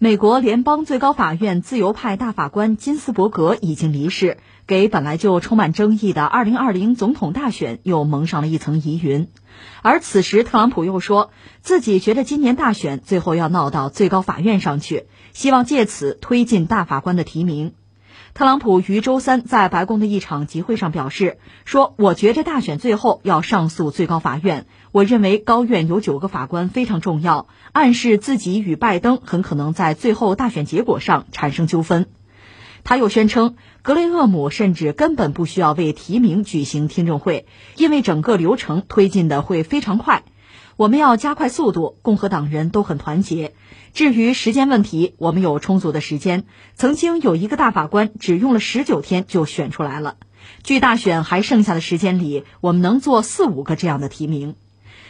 美国联邦最高法院自由派大法官金斯伯格已经离世，给本来就充满争议的2020总统大选又蒙上了一层疑云。而此时，特朗普又说自己觉得今年大选最后要闹到最高法院上去，希望借此推进大法官的提名。特朗普于周三在白宫的一场集会上表示说：“我觉着大选最后要上诉最高法院。我认为高院有九个法官非常重要，暗示自己与拜登很可能在最后大选结果上产生纠纷。”他又宣称，格雷厄姆甚至根本不需要为提名举行听证会，因为整个流程推进的会非常快。我们要加快速度，共和党人都很团结。至于时间问题，我们有充足的时间。曾经有一个大法官只用了十九天就选出来了。距大选还剩下的时间里，我们能做四五个这样的提名。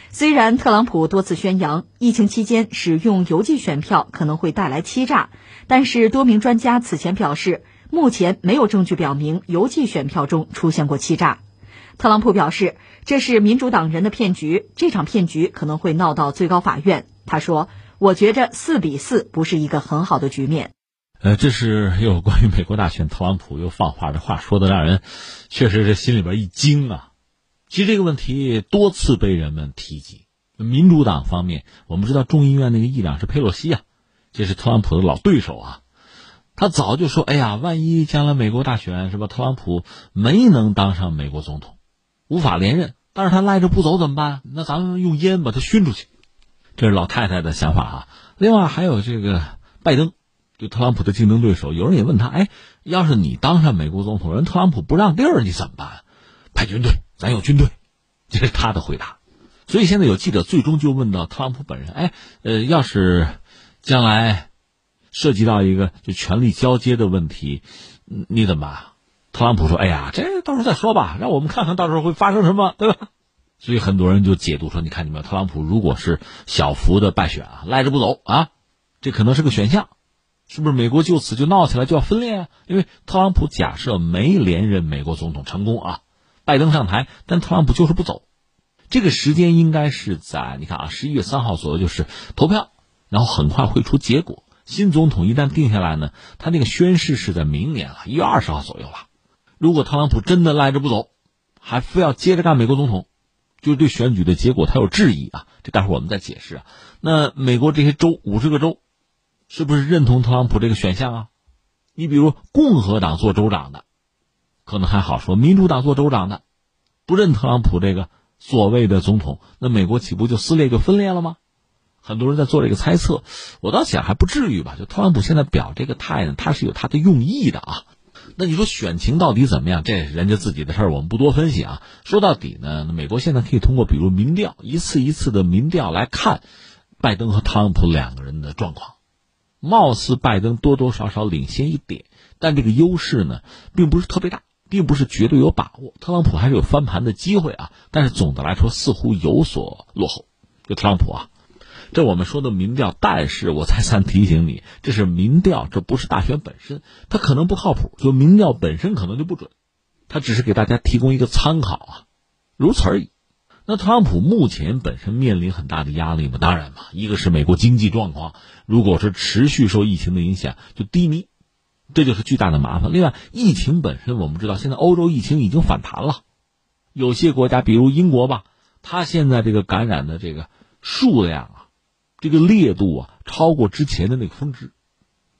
虽然特朗普多次宣扬疫情期间使用邮寄选票可能会带来欺诈，但是多名专家此前表示，目前没有证据表明邮寄选票中出现过欺诈。特朗普表示，这是民主党人的骗局，这场骗局可能会闹到最高法院。他说：“我觉着四比四不是一个很好的局面。”呃，这是 又关于美国大选，特朗普又放话，这话说的让人确实是心里边一惊啊。其实这个问题多次被人们提及。民主党方面，我们知道众议院那个议长是佩洛西啊，这是特朗普的老对手啊。他早就说：“哎呀，万一将来美国大选是吧，特朗普没能当上美国总统。”无法连任，但是他赖着不走怎么办？那咱们用烟把他熏出去，这是老太太的想法啊。另外还有这个拜登，就特朗普的竞争对手，有人也问他，哎，要是你当上美国总统，人特朗普不让地儿，你怎么办？派军队，咱有军队，这是他的回答。所以现在有记者最终就问到特朗普本人，哎，呃，要是将来涉及到一个就权力交接的问题，你怎么办？特朗普说：“哎呀，这到时候再说吧，让我们看看到时候会发生什么，对吧？” 所以很多人就解读说：“你看，你们特朗普如果是小幅的败选啊，赖着不走啊，这可能是个选项，是不是？美国就此就闹起来，就要分裂啊？因为特朗普假设没连任美国总统成功啊，拜登上台，但特朗普就是不走。这个时间应该是在你看啊，十一月三号左右就是投票，然后很快会出结果。新总统一旦定下来呢，他那个宣誓是在明年了，一月二十号左右了。”如果特朗普真的赖着不走，还非要接着干美国总统，就是对选举的结果他有质疑啊。这待会儿我们再解释啊。那美国这些州五十个州，是不是认同特朗普这个选项啊？你比如共和党做州长的，可能还好说；民主党做州长的，不认特朗普这个所谓的总统，那美国岂不就撕裂就分裂了吗？很多人在做这个猜测，我倒想还不至于吧。就特朗普现在表这个态呢，他是有他的用意的啊。那你说选情到底怎么样？这人家自己的事儿，我们不多分析啊。说到底呢，美国现在可以通过比如民调，一次一次的民调来看，拜登和特朗普两个人的状况。貌似拜登多多少少领先一点，但这个优势呢，并不是特别大，并不是绝对有把握。特朗普还是有翻盘的机会啊，但是总的来说似乎有所落后。就特朗普啊。这我们说的民调，但是我再三提醒你，这是民调，这不是大选本身，它可能不靠谱，就民调本身可能就不准，它只是给大家提供一个参考啊，如此而已。那特朗普目前本身面临很大的压力嘛？当然嘛，一个是美国经济状况，如果是持续受疫情的影响就低迷，这就是巨大的麻烦。另外，疫情本身我们知道，现在欧洲疫情已经反弹了，有些国家比如英国吧，它现在这个感染的这个数量啊。这个烈度啊，超过之前的那个峰值，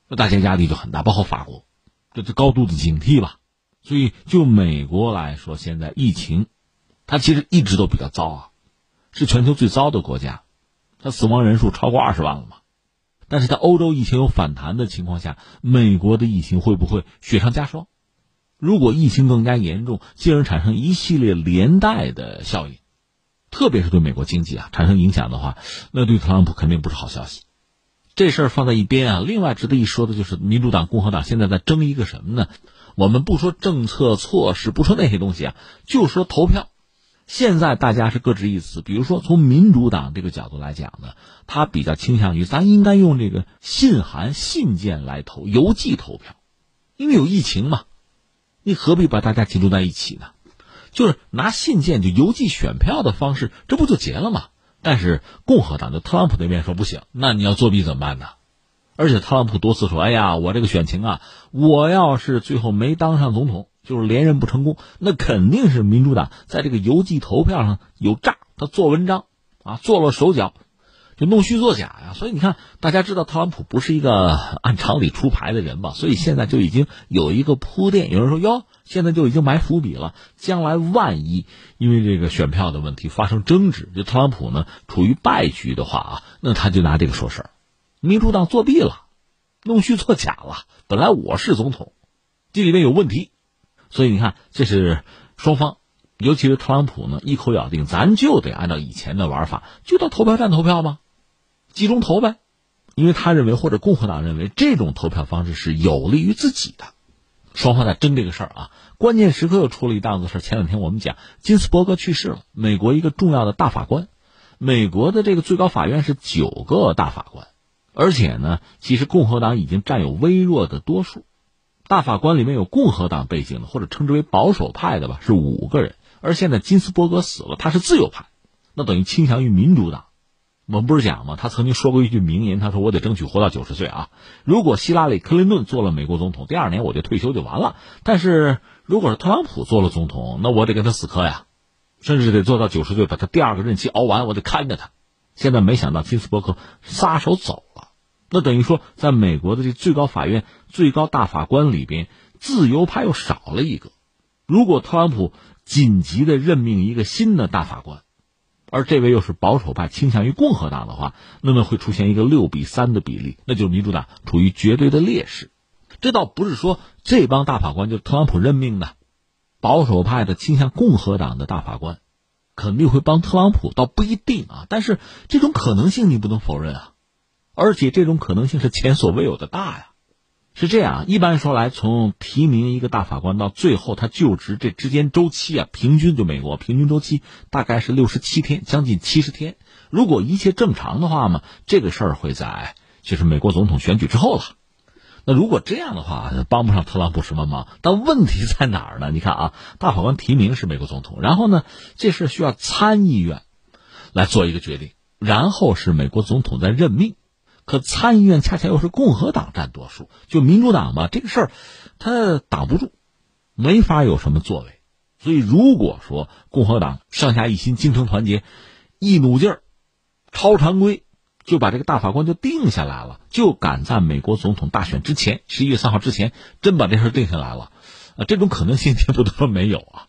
那大家压力就很大，包括法国，这是高度的警惕吧。所以就美国来说，现在疫情，它其实一直都比较糟啊，是全球最糟的国家，它死亡人数超过二十万了嘛。但是在欧洲疫情有反弹的情况下，美国的疫情会不会雪上加霜？如果疫情更加严重，进而产生一系列连带的效应。特别是对美国经济啊产生影响的话，那对特朗普肯定不是好消息。这事儿放在一边啊。另外值得一说的就是，民主党、共和党现在在争一个什么呢？我们不说政策措施，不说那些东西啊，就说投票。现在大家是各执一词。比如说，从民主党这个角度来讲呢，他比较倾向于咱应该用这个信函、信件来投，邮寄投票，因为有疫情嘛，你何必把大家集中在一起呢？就是拿信件就邮寄选票的方式，这不就结了吗？但是共和党的特朗普那边说不行，那你要作弊怎么办呢？而且特朗普多次说：“哎呀，我这个选情啊，我要是最后没当上总统，就是连任不成功，那肯定是民主党在这个邮寄投票上有诈，他做文章啊，做了手脚。”就弄虚作假呀，所以你看，大家知道特朗普不是一个 按常理出牌的人吧？所以现在就已经有一个铺垫。有人说哟，现在就已经埋伏笔了，将来万一因为这个选票的问题发生争执，就特朗普呢处于败局的话啊，那他就拿这个说事儿，民主党作弊了，弄虚作假了。本来我是总统，这里面有问题，所以你看，这是双方，尤其是特朗普呢，一口咬定咱就得按照以前的玩法，就到投票站投票吗？集中投呗，因为他认为或者共和党认为这种投票方式是有利于自己的。双方在争这个事儿啊，关键时刻又出了一档子事儿。前两天我们讲金斯伯格去世了，美国一个重要的大法官。美国的这个最高法院是九个大法官，而且呢，其实共和党已经占有微弱的多数。大法官里面有共和党背景的，或者称之为保守派的吧，是五个人。而现在金斯伯格死了，他是自由派，那等于倾向于民主党。我们不是讲吗？他曾经说过一句名言，他说：“我得争取活到九十岁啊！如果希拉里·克林顿做了美国总统，第二年我就退休就完了。但是如果是特朗普做了总统，那我得跟他死磕呀，甚至得做到九十岁，把他第二个任期熬完，我得看着他。现在没想到金斯伯格撒手走了，那等于说，在美国的这最高法院最高大法官里边，自由派又少了一个。如果特朗普紧急的任命一个新的大法官。”而这位又是保守派，倾向于共和党的话，那么会出现一个六比三的比例，那就是民主党处于绝对的劣势。这倒不是说这帮大法官就是特朗普任命的，保守派的倾向共和党的大法官，肯定会帮特朗普，倒不一定啊。但是这种可能性你不能否认啊，而且这种可能性是前所未有的大呀。是这样，一般说来，从提名一个大法官到最后他就职，这之间周期啊，平均就美国平均周期大概是六十七天，将近七十天。如果一切正常的话嘛，这个事儿会在就是美国总统选举之后了。那如果这样的话，帮不上特朗普什么忙。但问题在哪儿呢？你看啊，大法官提名是美国总统，然后呢，这事需要参议院来做一个决定，然后是美国总统在任命。可参议院恰恰又是共和党占多数，就民主党吧，这个事儿他挡不住，没法有什么作为。所以如果说共和党上下一心、精诚团结、一努劲儿、超常规，就把这个大法官就定下来了，就赶在美国总统大选之前，十一月三号之前，真把这事定下来了，啊，这种可能性 也不能说没有啊，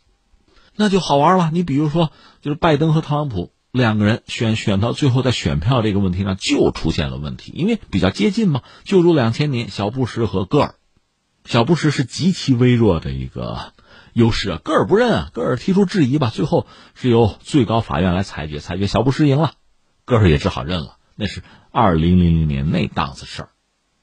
那就好玩了。你比如说，就是拜登和特朗普。两个人选选到最后，在选票这个问题上就出现了问题，因为比较接近嘛。就如两千年小布什和戈尔，小布什是极其微弱的一个优势啊，戈尔不认啊，戈尔提出质疑吧，最后是由最高法院来裁决，裁决小布什赢了，戈尔也只好认了。那是二零零零年那档子事儿，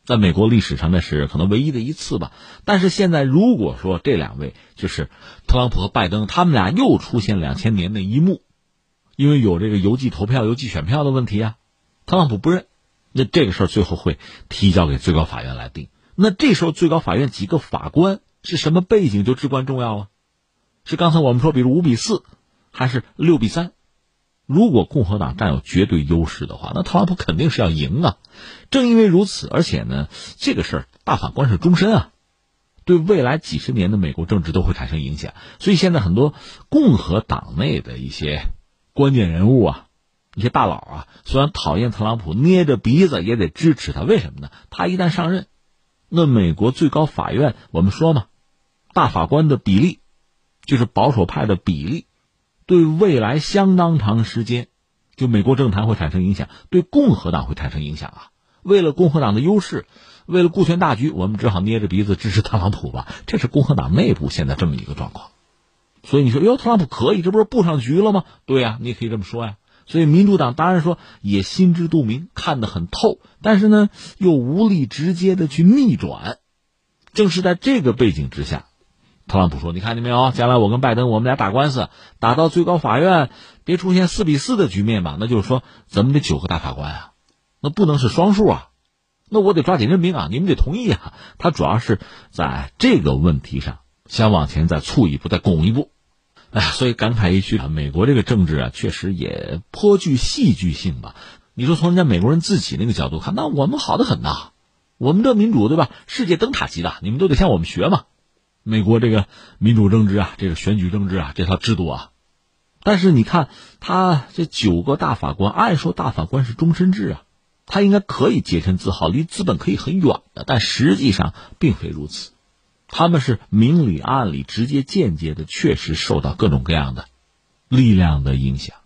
在美国历史上那是可能唯一的一次吧。但是现在如果说这两位就是特朗普和拜登，他们俩又出现两千年那一幕。因为有这个邮寄投票、邮寄选票的问题啊，特朗普不认，那这个事儿最后会提交给最高法院来定。那这时候最高法院几个法官是什么背景就至关重要了，是刚才我们说，比如五比四，还是六比三？如果共和党占有绝对优势的话，那特朗普肯定是要赢啊。正因为如此，而且呢，这个事儿大法官是终身啊，对未来几十年的美国政治都会产生影响。所以现在很多共和党内的一些。关键人物啊，一些大佬啊，虽然讨厌特朗普，捏着鼻子也得支持他。为什么呢？他一旦上任，那美国最高法院，我们说嘛，大法官的比例，就是保守派的比例，对未来相当长时间，就美国政坛会产生影响，对共和党会产生影响啊。为了共和党的优势，为了顾全大局，我们只好捏着鼻子支持特朗普吧。这是共和党内部现在这么一个状况。所以你说，哟，特朗普可以，这不是布上局了吗？对呀，你也可以这么说呀。所以民主党当然说也心知肚明，看得很透，但是呢，又无力直接的去逆转。正是在这个背景之下，特朗普说：“你看见没有？将来我跟拜登，我们俩打官司，打到最高法院，别出现四比四的局面吧？那就是说，咱们得九个大法官啊，那不能是双数啊，那我得抓紧任命啊，你们得同意啊。他主要是在这个问题上想往前再促一步，再拱一步。”哎，所以感慨一句啊，美国这个政治啊，确实也颇具戏剧性吧。你说从人家美国人自己那个角度看，那我们好的很呐，我们的民主对吧？世界灯塔级的，你们都得向我们学嘛。美国这个民主政治啊，这个选举政治啊，这套制度啊，但是你看他这九个大法官，按说大法官是终身制啊，他应该可以洁身自好，离资本可以很远的，但实际上并非如此。他们是明里暗里、直接间接的，确实受到各种各样的力量的影响。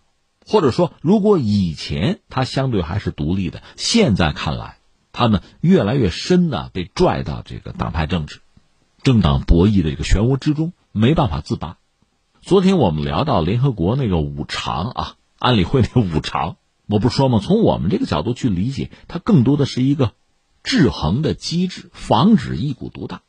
或者说，如果以前他相对还是独立的，现在看来，他们越来越深的被拽到这个党派政治、政党博弈的这个漩涡之中，没办法自拔。昨天我们聊到联合国那个五常啊，安理会那五常，我不是说吗？从我们这个角度去理解，它更多的是一个制衡的机制，防止一股独大。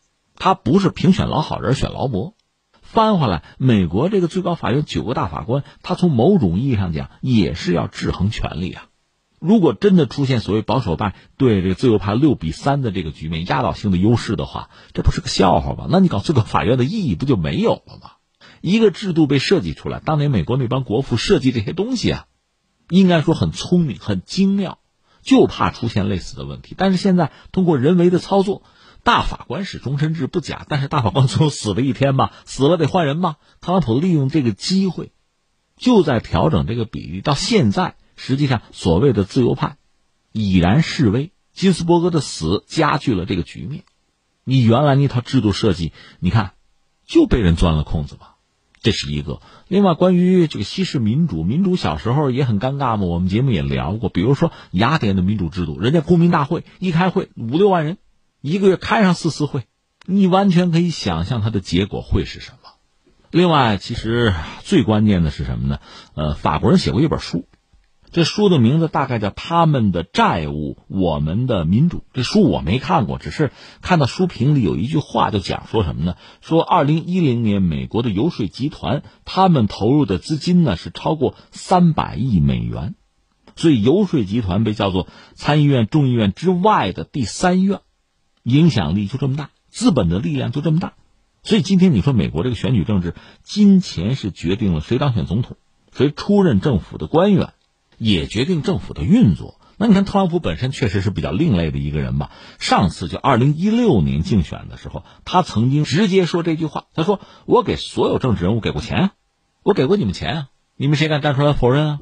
他不是评选老好人选劳模。翻回来，美国这个最高法院九个大法官，他从某种意义上讲也是要制衡权力啊。如果真的出现所谓保守派对这个自由派六比三的这个局面压倒性的优势的话，这不是个笑话吗？那你搞最高法院的意义不就没有了吗？一个制度被设计出来，当年美国那帮国父设计这些东西啊，应该说很聪明、很精妙，就怕出现类似的问题。但是现在通过人为的操作。大法官是终身制不假，但是大法官总有死了一天吧？死了得换人吧？特朗普利用这个机会，就在调整这个比例。到现在，实际上所谓的自由派已然示威。金斯伯格的死加剧了这个局面。你原来那套制度设计，你看就被人钻了空子吧？这是一个。另外，关于这个西式民主，民主小时候也很尴尬嘛。我们节目也聊过，比如说雅典的民主制度，人家公民大会一开会五六万人。一个月开上四次会，你完全可以想象它的结果会是什么。另外，其实最关键的是什么呢？呃，法国人写过一本书，这书的名字大概叫《他们的债务，我们的民主》。这书我没看过，只是看到书评里有一句话，就讲说什么呢？说二零一零年美国的游说集团，他们投入的资金呢是超过三百亿美元，所以游说集团被叫做参议院、众议院之外的第三院。影响力就这么大，资本的力量就这么大，所以今天你说美国这个选举政治，金钱是决定了谁当选总统，谁出任政府的官员，也决定政府的运作。那你看特朗普本身确实是比较另类的一个人吧？上次就二零一六年竞选的时候，他曾经直接说这句话，他说：“我给所有政治人物给过钱，我给过你们钱啊，你们谁敢站出来否认啊？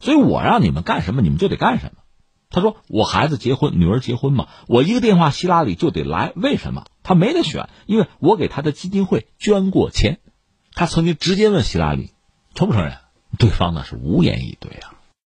所以我让你们干什么，你们就得干什么。”他说：“我孩子结婚，女儿结婚嘛，我一个电话，希拉里就得来。为什么？他没得选，因为我给他的基金会捐过钱。他曾经直接问希拉里，承不承认？对方呢是无言以对啊。”